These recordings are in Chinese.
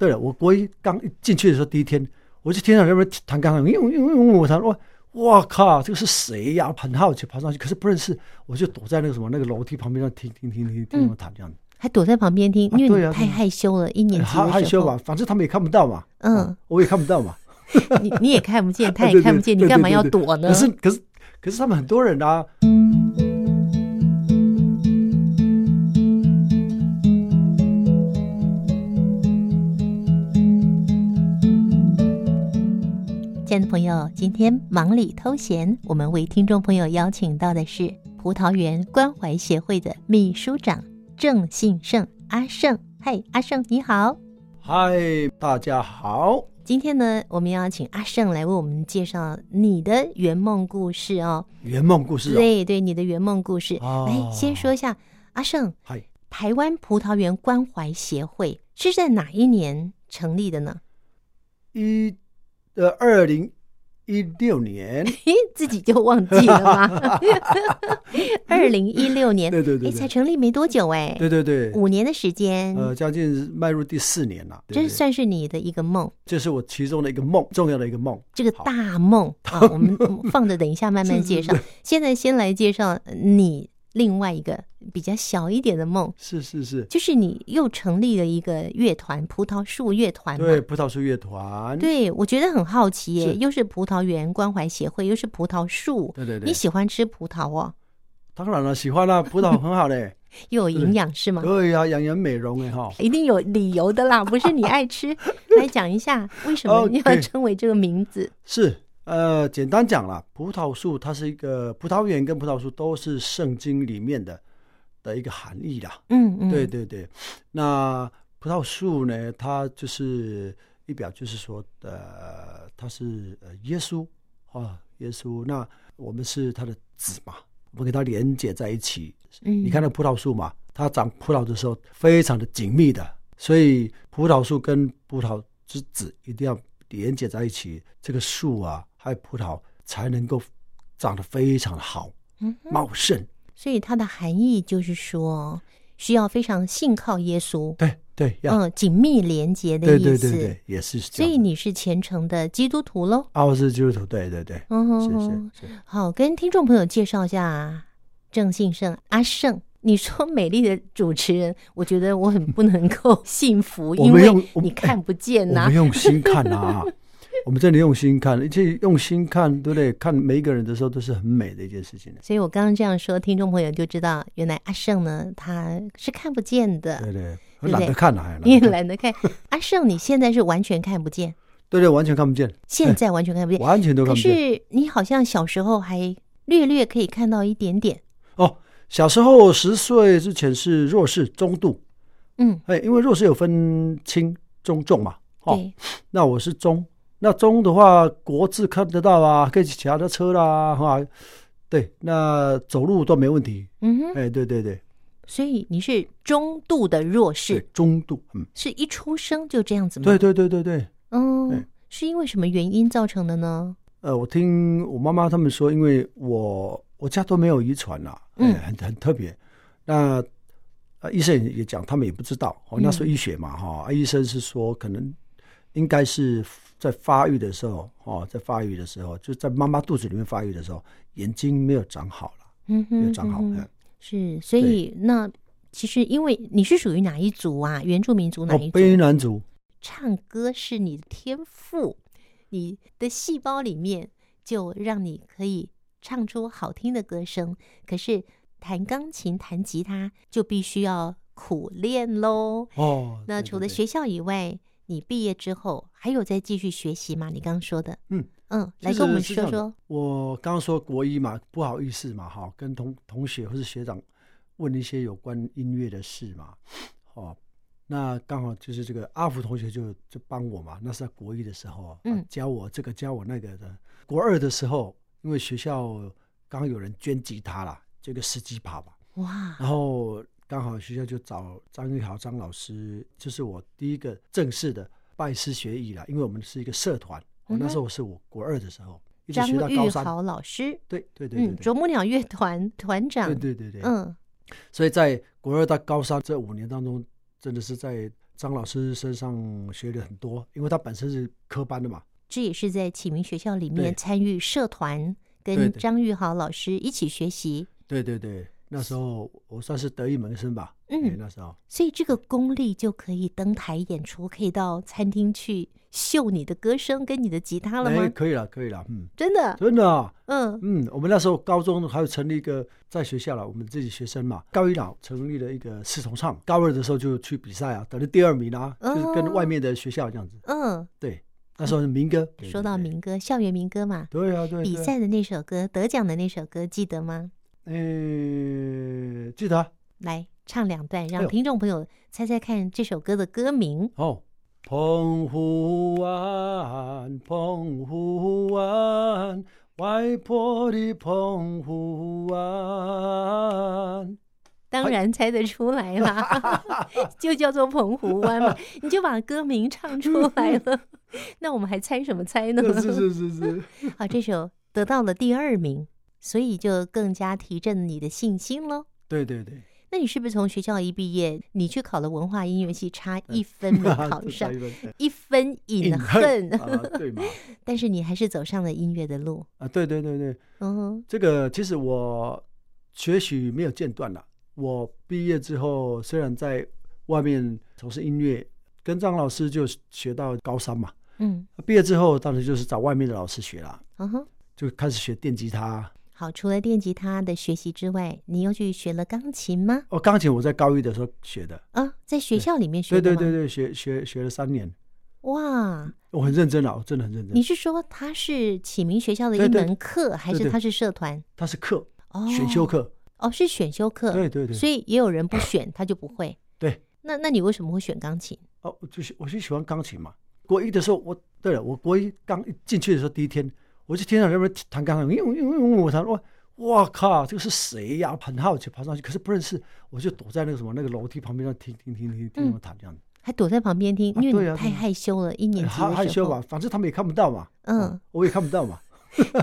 对了，我国一刚进去的时候，第一天我就听到那边弹钢琴，因为因为我弹哇，哇靠，这个是谁呀？很好奇，爬上去，可是不认识，我就躲在那个什么那个楼梯旁边上听听听听听他们弹这样子。还躲在旁边听，因为你太害羞了，一年级害害羞吧，反正他们也看不到嘛。嗯，我也看不到嘛。你你也看不见，他也看不见，你干嘛要躲呢？可是可是可是他们很多人啊。亲爱的朋友，今天忙里偷闲，我们为听众朋友邀请到的是葡萄园关怀协会的秘书长郑信胜阿胜。嗨，阿胜你好。嗨，大家好。今天呢，我们要请阿胜来为我们介绍你的圆梦故事哦。圆梦故事、哦，对对，你的圆梦故事。哦、来，先说一下阿胜。嗨，台湾葡萄园关怀协会是在哪一年成立的呢？一。的二零一六年，自己就忘记了吗？二零一六年，对对对，才成立没多久哎，对对对，五年的时间，呃，将近迈入第四年了，这算是你的一个梦，这是我其中的一个梦，重要的一个梦，这个大梦。啊，我们 放着，等一下慢慢介绍。现在先来介绍你。另外一个比较小一点的梦，是是是，就是你又成立了一个乐团——葡萄树乐团。对，葡萄树乐团。对，我觉得很好奇耶，又是葡萄园关怀协会，又是葡萄树。对对对，你喜欢吃葡萄哦？当然了，喜欢啦，葡萄很好嘞，又有营养是吗？对呀，养颜美容哎哈，一定有理由的啦，不是你爱吃。来讲一下，为什么你要称为这个名字？是。呃，简单讲啦，葡萄树它是一个葡萄园跟葡萄树都是圣经里面的的一个含义啦。嗯嗯，对对对。那葡萄树呢，它就是一表就是说，呃，它是呃耶稣啊，耶稣。那我们是他的子嘛，我们给它连接在一起。嗯，你看那葡萄树嘛，它长葡萄的时候非常的紧密的，所以葡萄树跟葡萄之子一定要连接在一起。这个树啊。还有葡萄才能够长得非常的好，嗯，茂盛。所以它的含义就是说，需要非常信靠耶稣。对对，嗯，紧密连接的意思。对对对对，也是。所以你是虔诚的基督徒喽？啊，我是基督徒。对对对，嗯哼，是是是。好，跟听众朋友介绍一下郑信胜阿胜。你说美丽的主持人，我觉得我很不能够幸福，因为你看不见呐。我们用心看啊。我们真的用心看，而且用心看，对不对？看每一个人的时候都是很美的一件事情。所以我刚刚这样说，听众朋友就知道，原来阿胜呢，他是看不见的。对对，我懒得看了，还你也懒得看。阿胜，你现在是完全看不见？对对，完全看不见。现在完全看不见，完全都看不见。可是你好像小时候还略略可以看到一点点。哦，小时候十岁之前是弱视、中度。嗯，哎，因为弱视有分轻、中、重嘛。哦，那我是中。那中的话，国字看得到啊，可以骑其他的车啦，哈，对，那走路都没问题。嗯哼，哎，对对对，所以你是中度的弱视，中度，嗯，是一出生就这样子吗？对对对对对，嗯，是因为什么原因造成的呢？呃，我听我妈妈他们说，因为我我家都没有遗传呐，嗯，很很特别。那啊，医生也讲，他们也不知道，哦，那时候医学嘛，哈，啊，医生是说可能应该是。在发育的时候，哦，在发育的时候，就在妈妈肚子里面发育的时候，眼睛没有长好了，嗯哼，没有长好。嗯，是，所以那其实因为你是属于哪一族啊？原住民族哪一族？卑南族。唱歌是你的天赋，你的细胞里面就让你可以唱出好听的歌声。可是弹钢琴、弹吉他就必须要苦练喽。哦，那除了学校以外。你毕业之后还有再继续学习吗？你刚刚说的，嗯嗯，来跟我们说说。我刚刚说国一嘛，不好意思嘛，哈，跟同同学或是学长问一些有关音乐的事嘛，哦，那刚好就是这个阿福同学就就帮我嘛，那是在国一的时候，嗯，教我这个教我那个的。国二的时候，因为学校刚刚有人捐吉他啦，这个十几把吧，哇，然后。刚好学校就找张玉豪张老师，就是我第一个正式的拜师学艺了。因为我们是一个社团，嗯、那时候是我国二的时候，一直学到高三。张玉豪老师，对对对对，嗯，啄木鸟乐团团长，对对对对，嗯，所以在国二到高三这五年当中，真的是在张老师身上学了很多，因为他本身是科班的嘛。这也是在启明学校里面参与社团，跟张玉豪老师一起学习。对对对，那时候我算是得意门生吧。嗯哎那时候所以这个功力就可以登台演出，可以到餐厅去秀你的歌声跟你的吉他了吗？哎，可以了，可以了，嗯，真的，真的啊。嗯嗯，我们那时候高中还有成立一个在学校了，我们自己学生嘛，高一老成立了一个四重唱，高二的时候就去比赛啊，得了第二名啊，哦就是跟外面的学校这样子。嗯。对，那时候是民歌。说到，民歌，校园民歌嘛，对啊，对。比赛的那首歌，得奖的那首歌，记得吗？嗯，记得啊。来唱两段，让听众朋友猜猜看这首歌的歌名。哦，澎湖湾，澎湖湾，外婆的澎湖湾。当然猜得出来啦，就叫做澎湖湾嘛，你就把歌名唱出来了。那我们还猜什么猜呢？是是是是。好，这首得到了第二名，所以就更加提振你的信心喽。对对对。那你是不是从学校一毕业，你去考了文化音乐系，差一分没考 上，一分饮恨 啊？对嘛？但是你还是走上了音乐的路啊！对对对对，嗯哼，这个其实我学习没有间断了。我毕业之后，虽然在外面从事音乐，跟张老师就学到高三嘛。嗯，毕业之后，当时就是找外面的老师学了。嗯哼，就开始学电吉他。好，除了电吉他的学习之外，你又去学了钢琴吗？哦，钢琴我在高一的时候学的。啊，在学校里面学的。对对对对，学学学了三年。哇，我很认真啊，我真的很认真。你是说他是启明学校的一门课，还是他是社团？他是课，哦，选修课。哦，是选修课。对对对。所以也有人不选，他就不会。对。那那你为什么会选钢琴？哦，就是我就喜欢钢琴嘛。国一的时候，我对了，我国一刚进去的时候，第一天我就听到那边弹钢琴，因为因为我弹哇。哇靠！这个是谁呀？很好奇爬上去，可是不认识，我就躲在那个什么那个楼梯旁边，那听听听听听他们弹这样子，还躲在旁边听，因为你太害羞了，一年级害羞吧，反正他们也看不到嘛，嗯，我也看不到嘛，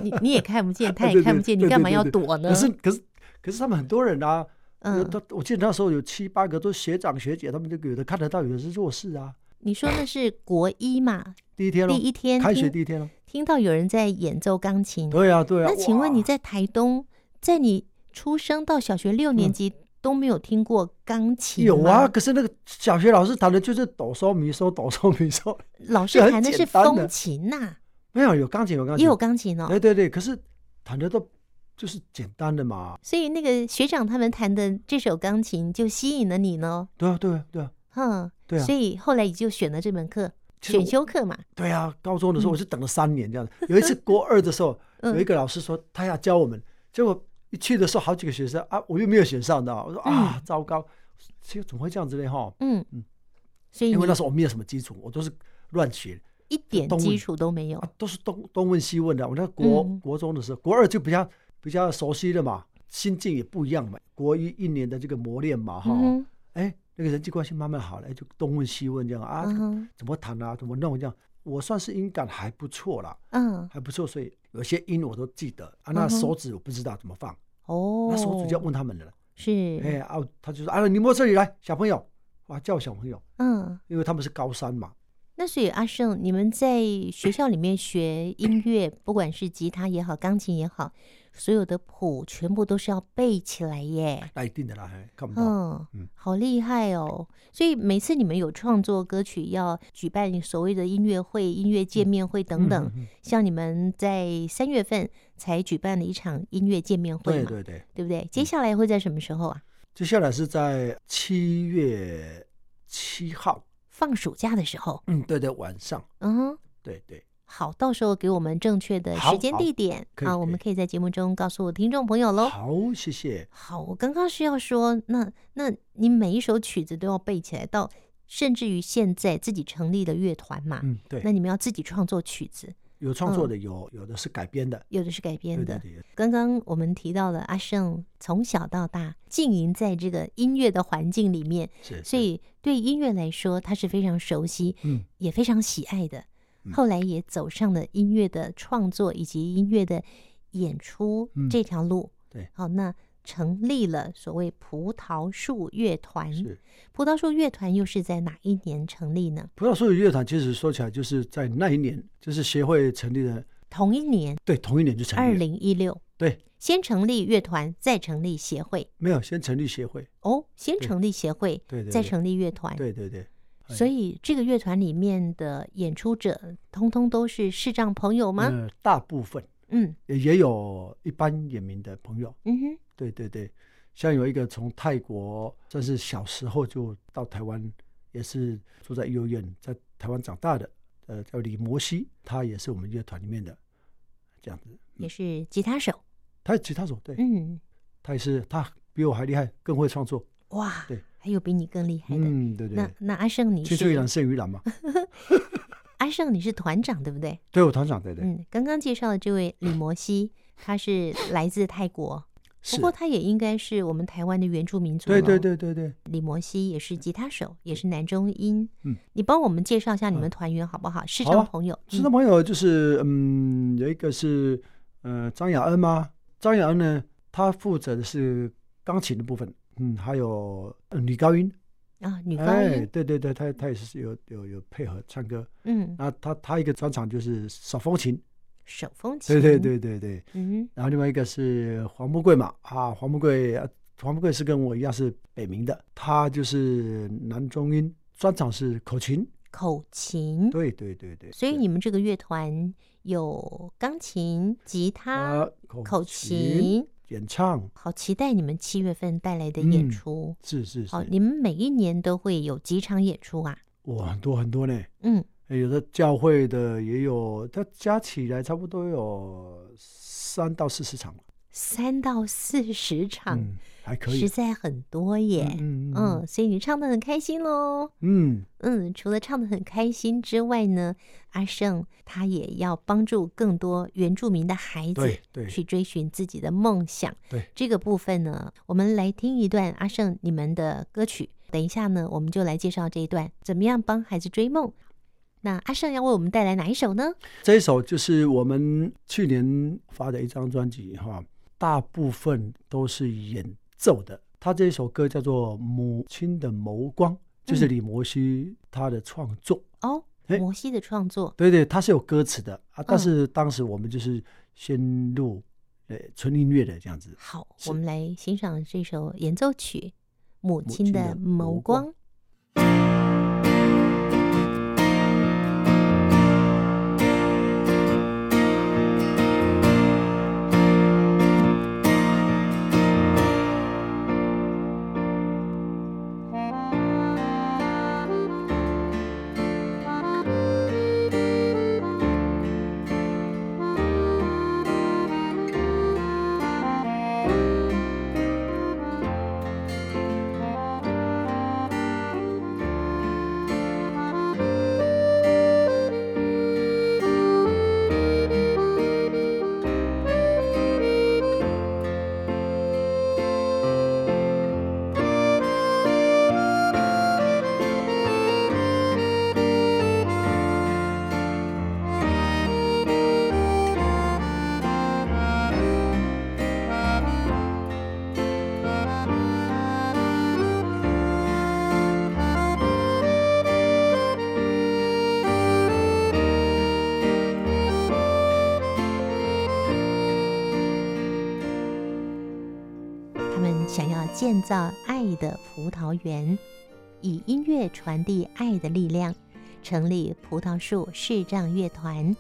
你你也看不见，他也看不见，你干嘛要躲呢？可是可是可是他们很多人啊，嗯，他我记得那时候有七八个都是学长学姐，他们就有的看得到，有的是弱势啊。你说那是国一嘛？第一天，第一天开学第一天了，听到有人在演奏钢琴，对啊对啊。那请问你在台东？在你出生到小学六年级都没有听过钢琴？有啊，可是那个小学老师弹的就是哆嗦咪嗦哆嗦咪嗦，老师弹的是风琴呐。没有，有钢琴，有钢琴，也有钢琴哦。对对对，可是弹的都就是简单的嘛。所以那个学长他们弹的这首钢琴就吸引了你呢？对啊，对啊，对啊。嗯，对啊。所以后来你就选了这门课，选修课嘛。对啊，高中的时候我就等了三年这样子。有一次 国二的时候，有一个老师说他要教我们，结果。一去的时候，好几个学生啊，我又没有选上的，我说啊，嗯、糟糕，这怎么会这样子呢？哈，嗯嗯，所以因为那时候我没有什么基础，我都是乱学，一点基础都没有，啊、都是东东问西问的。我那国、嗯、国中的时候，国二就比较比较熟悉了嘛，心境也不一样嘛。国一一年的这个磨练嘛，哈，哎、嗯，那个人际关系慢慢好了，就东问西问这样啊，嗯、怎么弹啊，怎么弄这样。我算是音感还不错啦，嗯，还不错，所以有些音我都记得啊。那手指我不知道怎么放，哦，那手指就要问他们了。是，哎啊，他就说啊，你摸这里来，小朋友，哇，叫小朋友，嗯，因为他们是高三嘛。那所以阿胜，你们在学校里面学音乐，不管是吉他也好，钢琴也好。所有的谱全部都是要背起来耶，那一定的啦，看不到，嗯嗯，好厉害哦！所以每次你们有创作歌曲，要举办所谓的音乐会、音乐见面会等等，嗯嗯嗯、像你们在三月份才举办了一场音乐见面会嘛，对对对，对不对？接下来会在什么时候啊？接下来是在七月七号，放暑假的时候。嗯，对对，晚上，嗯，对对。好，到时候给我们正确的时间地点啊，我们可以在节目中告诉听众朋友喽。好，谢谢。好，我刚刚是要说，那那你每一首曲子都要背起来，到甚至于现在自己成立的乐团嘛，嗯，对，那你们要自己创作曲子，有创作的，有有的是改编的，有的是改编的。刚刚我们提到了阿胜从小到大经营在这个音乐的环境里面，所以对音乐来说，他是非常熟悉，嗯，也非常喜爱的。后来也走上了音乐的创作以及音乐的演出这条路。对，好，那成立了所谓葡萄树乐团。是葡萄树乐团又是在哪一年成立呢？葡萄树乐团其实说起来，就是在那一年，就是协会成立的同一年，对，同一年就成立。二零一六，对，先成立乐团，再成立协会。没有，先成立协会。哦，先成立协会，对，对对，再成立乐团。对对对。所以这个乐团里面的演出者，通通都是视障朋友吗？呃，大部分，嗯，也也有一般眼明的朋友。嗯哼，对对对，像有一个从泰国，算是小时候就到台湾，也是住在幼儿园，在台湾长大的，呃，叫李摩西，他也是我们乐团里面的，这样子，嗯、也是吉他手。他是吉他手，对，嗯，他也是，他比我还厉害，更会创作。哇，对。还有比你更厉害的，嗯，对对。那那阿胜你是青出于蓝胜于蓝嘛？阿胜你是团长对不对？对，我团长对对。嗯，刚刚介绍的这位李摩西，他是来自泰国，不过他也应该是我们台湾的原住民族。对对对对对。李摩西也是吉他手，也是男中音。嗯，你帮我们介绍一下你们团员好不好？师生朋友，师生朋友就是嗯，有一个是呃张雅恩吗？张雅恩呢，他负责的是钢琴的部分。嗯，还有女高音。啊，女高音，哎，对对对，她她也是有有有配合唱歌，嗯，那她她一个专场就是手风琴，手风琴，对对对对对，嗯，然后另外一个是黄木贵嘛，啊，黄木贵，黄木贵是跟我一样是北明的，她就是男中音，专场是口琴，口琴，对对对对，所以你们这个乐团有钢琴、吉他、口琴。演唱，好期待你们七月份带来的演出。嗯、是是是，好，你们每一年都会有几场演出啊？哇，很多很多呢。嗯，有的教会的也有，它加起来差不多有三到四十场。三到四十场。嗯还可以，实在很多耶，嗯，嗯，嗯，所以你唱的很开心喽，嗯嗯，除了唱的很开心之外呢，阿胜他也要帮助更多原住民的孩子，去追寻自己的梦想，对这个部分呢，我们来听一段阿胜你们的歌曲，等一下呢，我们就来介绍这一段怎么样帮孩子追梦。那阿胜要为我们带来哪一首呢？这一首就是我们去年发的一张专辑哈，大部分都是演。奏的，他这一首歌叫做《母亲的眸光》，就是李摩西他的创作、嗯、哦。摩西的创作，对对，他是有歌词的啊。但是当时我们就是先录呃纯音乐的这样子。好，我们来欣赏这首演奏曲《母亲的眸光》。建造爱的葡萄园，以音乐传递爱的力量，成立葡萄树视障乐团，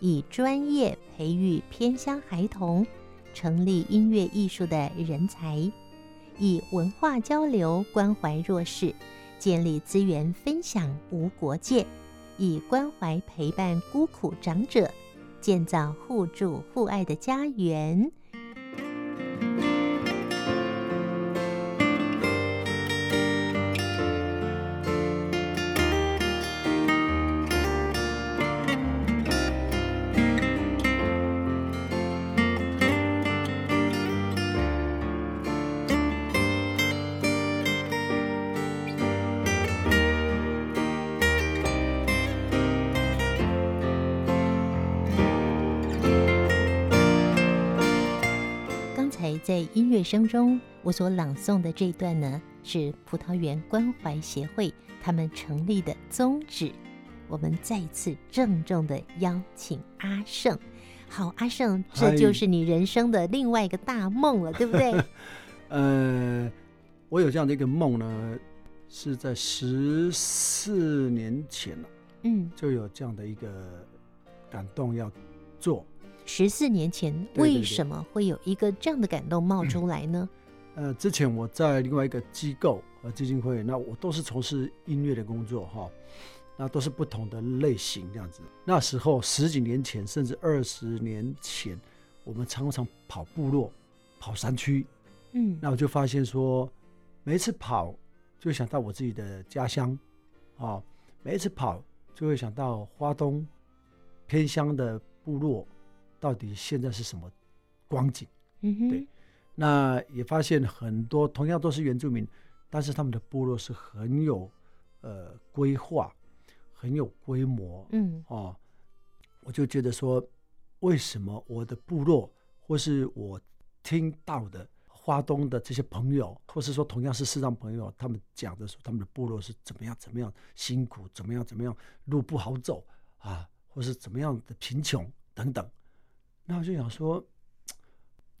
以专业培育偏乡孩童，成立音乐艺术的人才，以文化交流关怀弱势，建立资源分享无国界，以关怀陪伴孤苦长者，建造互助互爱的家园。在音乐声中，我所朗诵的这一段呢，是葡萄园关怀协会他们成立的宗旨。我们再一次郑重的邀请阿盛。好，阿盛，这就是你人生的另外一个大梦了，对不对？呃，我有这样的一个梦呢，是在十四年前了，嗯，就有这样的一个感动要做。十四年前，为什么会有一个这样的感动冒出来呢？呃，之前我在另外一个机构和基金会，那我都是从事音乐的工作哈，那都是不同的类型这样子。那时候十几年前，甚至二十年前，我们常常跑部落、跑山区，嗯，那我就发现说，每一次跑就会想到我自己的家乡，啊，每一次跑就会想到花东偏乡的部落。到底现在是什么光景？嗯哼，对，那也发现很多同样都是原住民，但是他们的部落是很有呃规划，很有规模，嗯哦，我就觉得说，为什么我的部落或是我听到的花东的这些朋友，或是说同样是视障朋友，他们讲的说他们的部落是怎么样怎么样辛苦，怎么样怎么样路不好走啊，或是怎么样的贫穷等等。那我就想说，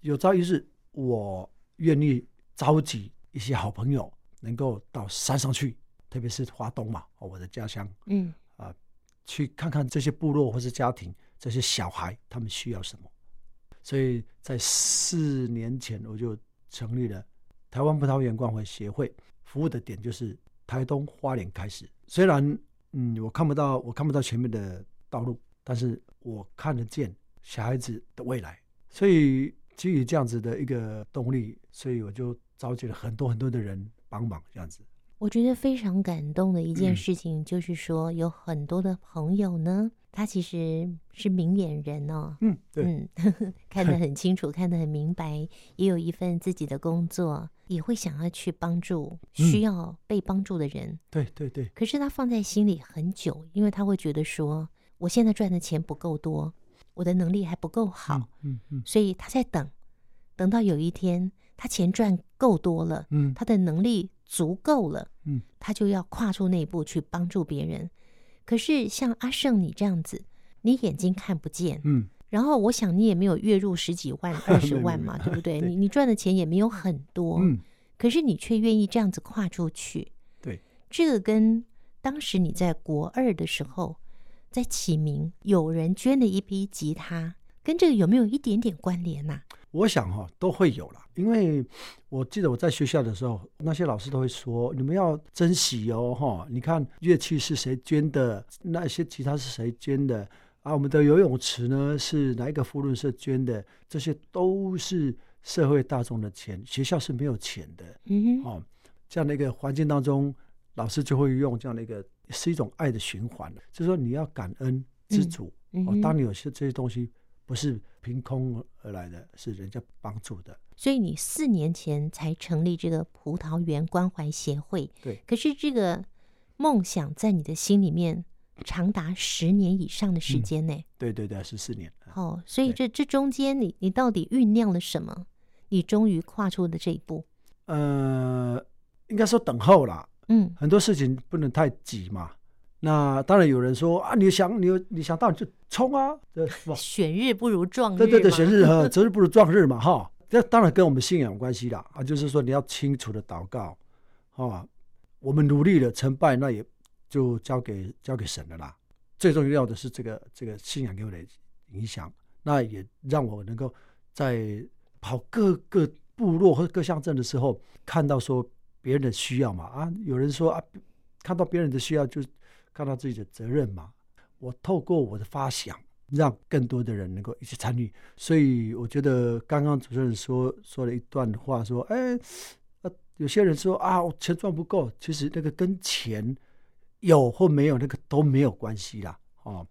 有朝一日我愿意召集一些好朋友，能够到山上去，特别是华东嘛，我的家乡，嗯啊，去看看这些部落或是家庭，这些小孩他们需要什么。所以在四年前，我就成立了台湾葡萄园关怀协会，服务的点就是台东花莲开始。虽然嗯，我看不到我看不到前面的道路，但是我看得见。小孩子的未来，所以基于这样子的一个动力，所以我就召集了很多很多的人帮忙，这样子。我觉得非常感动的一件事情，就是说有很多的朋友呢，他其实是明眼人哦，嗯，对，看得很清楚，看得很明白，也有一份自己的工作，也会想要去帮助需要被帮助的人。对对对。可是他放在心里很久，因为他会觉得说，我现在赚的钱不够多。我的能力还不够好，嗯嗯，嗯，所以他在等，等到有一天他钱赚够多了，嗯，他的能力足够了，嗯，他就要跨出那一步去帮助别人。可是像阿胜你这样子，你眼睛看不见，嗯，然后我想你也没有月入十几万、二十万嘛，对不对？对，你你赚的钱也没有很多，嗯，可是你却愿意这样子跨出去，对，这个跟当时你在国二的时候。在启明，有人捐了一批吉他，跟这个有没有一点点关联呐、我想哈、都会有了，因为我记得我在学校的时候，那些老师都会说，你们要珍惜哦，哈，你看乐器是谁捐的，那些吉他是谁捐的啊？我们的游泳池呢，是哪一个扶轮社捐的？这些都是社会大众的钱，学校是没有钱的，嗯哼，哦，这样的一个环境当中，老师就会用这样的一个。是一种爱的循环，就是说你要感恩知足。嗯嗯、哦，当你有些这些东西不是凭空而来的，是人家帮助的。所以你四年前才成立这个葡萄园关怀协会，对。可是这个梦想在你的心里面长达十年以上的时间呢？嗯、对对对，十四年。哦，所以这这中间你你到底酝酿了什么？你终于跨出的这一步？呃，应该说等候了。嗯，很多事情不能太急嘛。那当然有人说啊，你想你你想到你就冲啊，对吧？选日不如撞日。对对对，选日哈，择日不如撞日嘛，哈。这当然跟我们信仰有关系啦。啊，就是说你要清楚的祷告，啊，我们努力了，成败那也就交给交给神了啦。最重要的是这个这个信仰给我的影响，那也让我能够在跑各个部落和各乡镇的时候看到说。别人的需要嘛，啊，有人说啊，看到别人的需要就看到自己的责任嘛。我透过我的发想，让更多的人能够一起参与。所以我觉得刚刚主持人说说了一段话，说，哎，呃，有些人说啊，我钱赚不够，其实那个跟钱有或没有那个都没有关系啦，哦，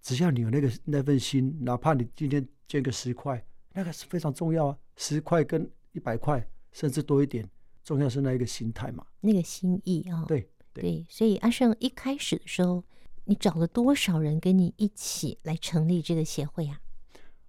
只要你有那个那份心，哪怕你今天捐个十块，那个是非常重要啊，十块跟一百块，甚至多一点。重要是那一个心态嘛，那个心意啊、哦，对对，所以阿胜一开始的时候，你找了多少人跟你一起来成立这个协会啊？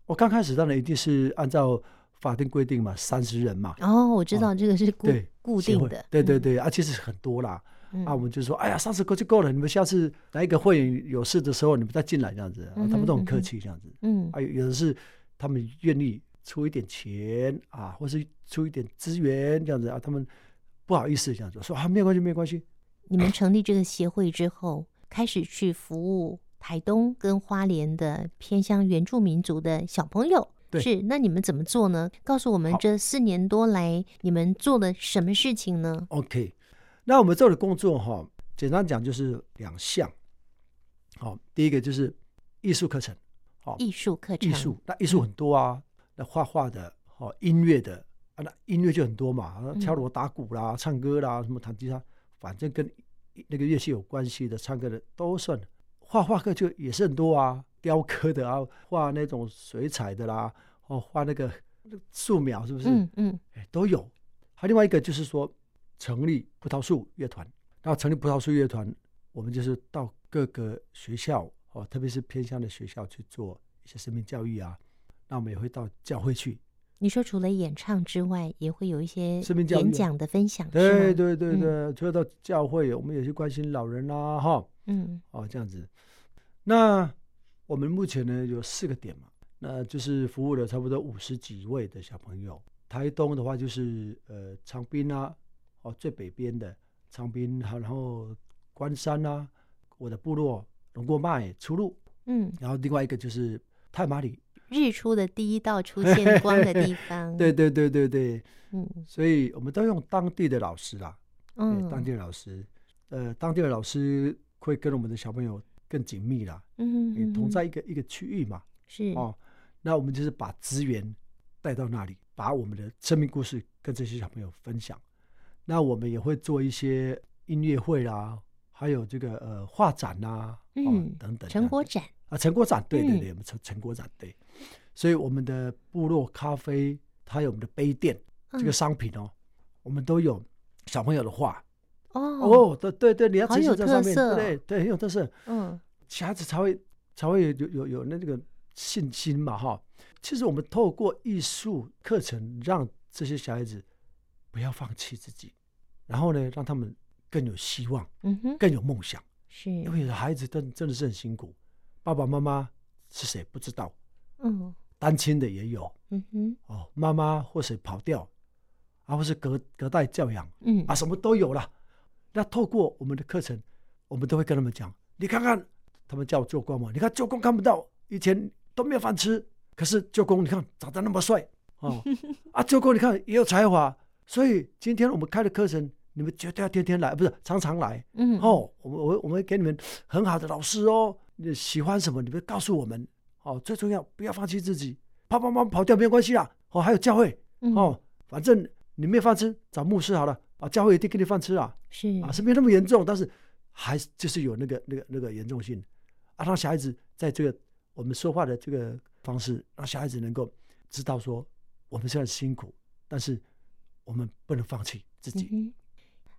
我刚开始当然一定是按照法定规定嘛，三十人嘛。哦，我知道这个是固、固定的。对对对，啊，其实很多啦。嗯、啊，我们就说，哎呀，三十个就够了，你们下次来一个会员有事的时候，你们再进来这样子。啊、他们都很客气这样子。嗯，啊，有的是他们愿意出一点钱啊，或是出一点资源这样子啊，他们不好意思这样子说啊，没有关系，没有关系。你们成立这个协会之后，开始去服务台东跟花莲的偏乡原住民族的小朋友。对，是，那你们怎么做呢？告诉我们这四年多来你们做了什么事情呢？OK，那我们做的工作哈，简单讲就是两项。好，第一个就是艺术课程。好，艺术课程，艺术那艺术很多啊，那画画的，哦音乐的啊，那音乐就很多嘛，敲锣打鼓啦，唱歌啦，什么弹吉他。反正跟那个乐器有关系的，唱歌的都算。画画课就也是很多啊，雕刻的啊，画那种水彩的啦，哦，画那个素描是不是？嗯嗯，哎，都有。还有另外一个就是说，成立葡萄树乐团。然后成立葡萄树乐团，我们就是到各个学校哦，特别是偏乡的学校去做一些生命教育啊。那我们也会到教会去。你说除了演唱之外，也会有一些演讲的分享，对对对对，除了到教会，我们也去关心老人啦，哈，嗯，哦，这样子。那我们目前呢有四个点嘛，那就是服务了差不多五十几位的小朋友。台东的话就是呃长滨啊，哦最北边的长滨，好，然后关山啊，我的部落龙过麦出路，嗯，然后另外一个就是太马里。日出的第一道出现光的地 方，对对对对对，嗯，所以我们都用当地的老师啦，嗯，当地的老师，呃，当地的老师会跟我们的小朋友更紧密啦，嗯，嗯，同在。一个一个区域嘛，是。哦，那我们就是把资源带到那里，把我们的生命故事跟这些小朋友分享，那我们也会做一些音乐会啦，还有这个呃画展呐，嗯，等等，成果展。啊，成果展，对对对，我们成成果展，对，所以我们的部落咖啡，它有我们的杯垫这个商品哦，我们都有小朋友的画。哦。哦，对对对，你要很有特色，对对，很有特色，嗯，小孩子才会才会有有有那个信心嘛哈。其实我们透过艺术课程，让这些小孩子不要放弃自己，然后呢，让他们更有希望，嗯哼，更有梦想，是，因为孩子真真的是很辛苦。爸爸妈妈是谁不知道？嗯，单亲的也有，嗯哼，哦，妈妈或是跑掉，啊，或是隔隔代教养，嗯，啊，什么都有了。那透过我们的课程，我们都会跟他们讲，你看看，他们叫我舅公嘛，你看舅公看不到，以前都没有饭吃，可是舅公你看长得那么帅，哦，啊，舅公你看也有才华，所以今天我们开的课程，你们绝对要天天来，不是常常来，嗯，哦，我们我我们会给你们很好的老师哦。你喜欢什么？你们告诉我们哦。最重要，不要放弃自己。爸爸妈妈跑掉没有关系啦。哦，还有教会哦，反正你没有饭吃，找牧师好了啊。教会一定给你饭吃啊。是啊，是没那么严重，但是还是就是有那个那个那个严重性啊。让小孩子在这个我们说话的这个方式，让小孩子能够知道说，我们虽然辛苦，但是我们不能放弃自己。嗯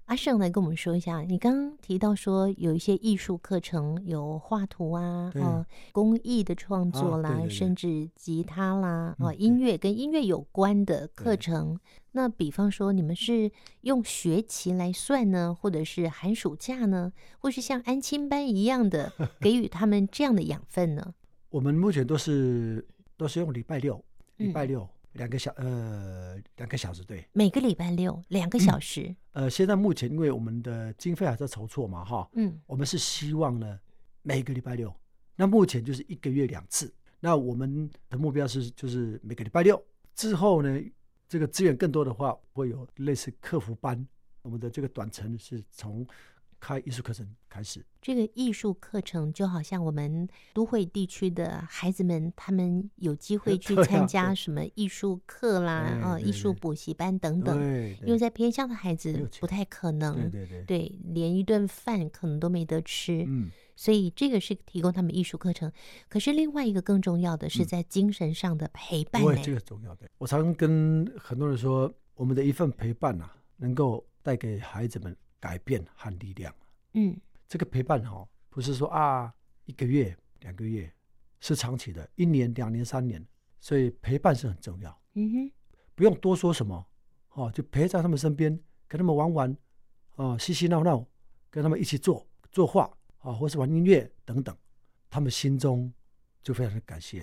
阿胜来跟我们说一下，你刚刚提到说有一些艺术课程，有画图啊，哦，工艺的创作啦，甚至吉他啦，哦，音乐跟音乐有关的课程。那比方说，你们是用学期来算呢，或者是寒暑假呢，或是像安亲班一样的 给予他们这样的养分呢？我们目前都是都是用礼拜六，礼拜六。两个小呃，两个小时对，每个礼拜六两个小时。嗯、呃，现在目前因为我们的经费还在筹措嘛，哈，嗯，我们是希望呢每个礼拜六，那目前就是一个月两次。那我们的目标是就是每个礼拜六之后呢，这个资源更多的话，会有类似客服班。我们的这个短程是从。开艺术课程开始，这个艺术课程就好像我们都会地区的孩子们，他们有机会 去参加什么艺术课啦，啊，艺术补习班等等。因为在偏乡的孩子不太可能，对对对，对，连一顿饭可能都没得吃。嗯，所以这个是提供他们艺术课程。可是另外一个更重要的是在精神上的陪伴。对，这个重要的。我常跟很多人说，我们的一份陪伴啊，能够带给孩子们。改变和力量，嗯，这个陪伴哈，不是说啊一个月、两个月，是长期的，一年、两年、三年，所以陪伴是很重要。嗯哼，不用多说什么，哦，就陪在他们身边，跟他们玩玩，哦，嬉嬉闹闹，跟他们一起做做画，啊，或是玩音乐等等，他们心中就非常的感谢，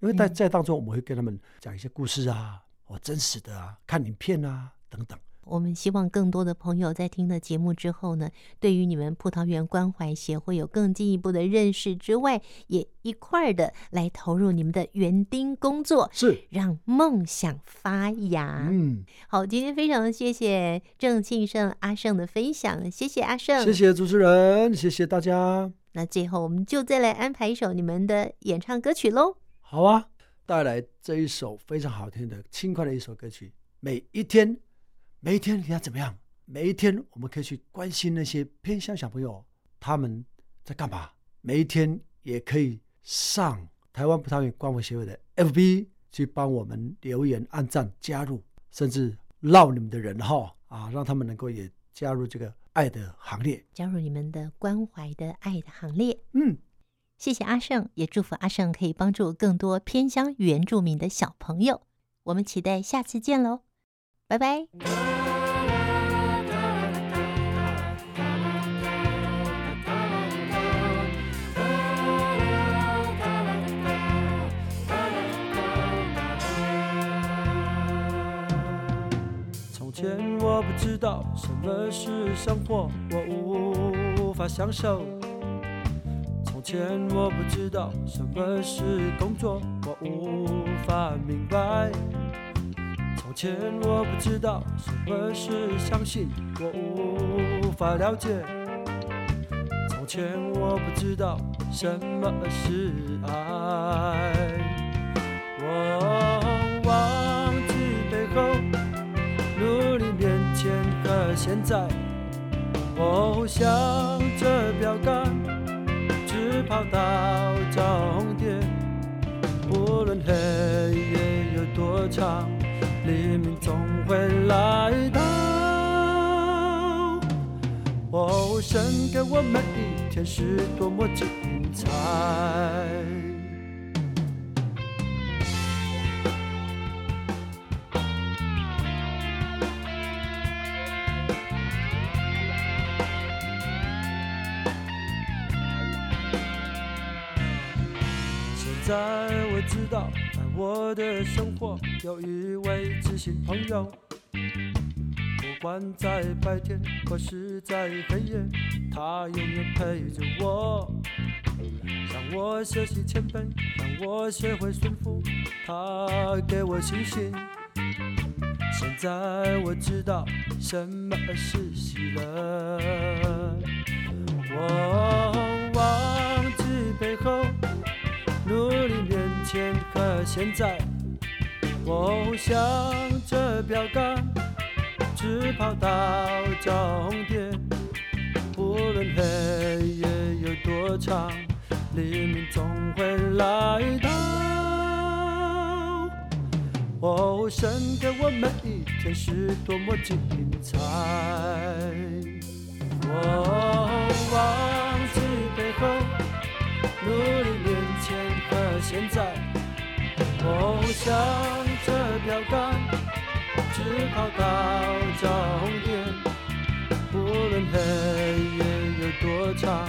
因为在在当中我们会跟他们讲一些故事啊，哦，真实的啊，看影片啊等等。我们希望更多的朋友在听了节目之后呢，对于你们葡萄园关怀协会有更进一步的认识之外，也一块儿的来投入你们的园丁工作，是让梦想发芽。嗯，好，今天非常谢谢郑庆胜阿胜的分享，谢谢阿胜，谢谢主持人，谢谢大家。那最后我们就再来安排一首你们的演唱歌曲喽。好啊，带来这一首非常好听的、轻快的一首歌曲，每一天。每一天你要怎么样？每一天我们可以去关心那些偏乡小朋友，他们在干嘛？每一天也可以上台湾葡萄园关怀协会的 FB 去帮我们留言、按赞、加入，甚至绕你们的人号啊，让他们能够也加入这个爱的行列，加入你们的关怀的爱的行列。嗯，谢谢阿胜，也祝福阿胜可以帮助更多偏乡原住民的小朋友。我们期待下次见喽。拜拜。从前我不知道什么是生活，我无法享受。从前我不知道什么是工作，我无法明白。前我不知道什么是相信，我无法了解。从前我不知道什么是爱，我忘记背后，努力面前和现在。我向着标杆，直跑到终点，无论黑夜有多长。黎明总会来到，哦，神给我们一天是多么精彩。在我知道。在我的生活有一位知心朋友，不管在白天或是在黑夜，他永远陪着我，让我学习谦卑，让我学会顺服，他给我信心。现在我知道什么是喜乐，我前和现在，我向着标杆，只跑到终点。无论黑夜有多长，黎明总会来到。哦，神给我每一天是多么精彩。我向着标杆，直跑到终点。无论黑夜有多长，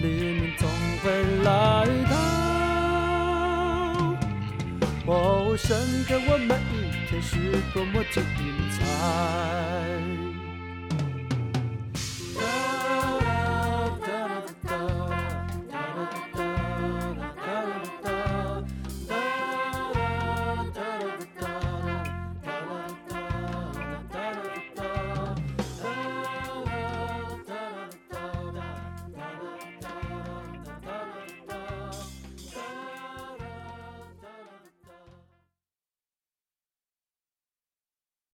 黎明总会来到。哦，神给我们一天是多么精彩。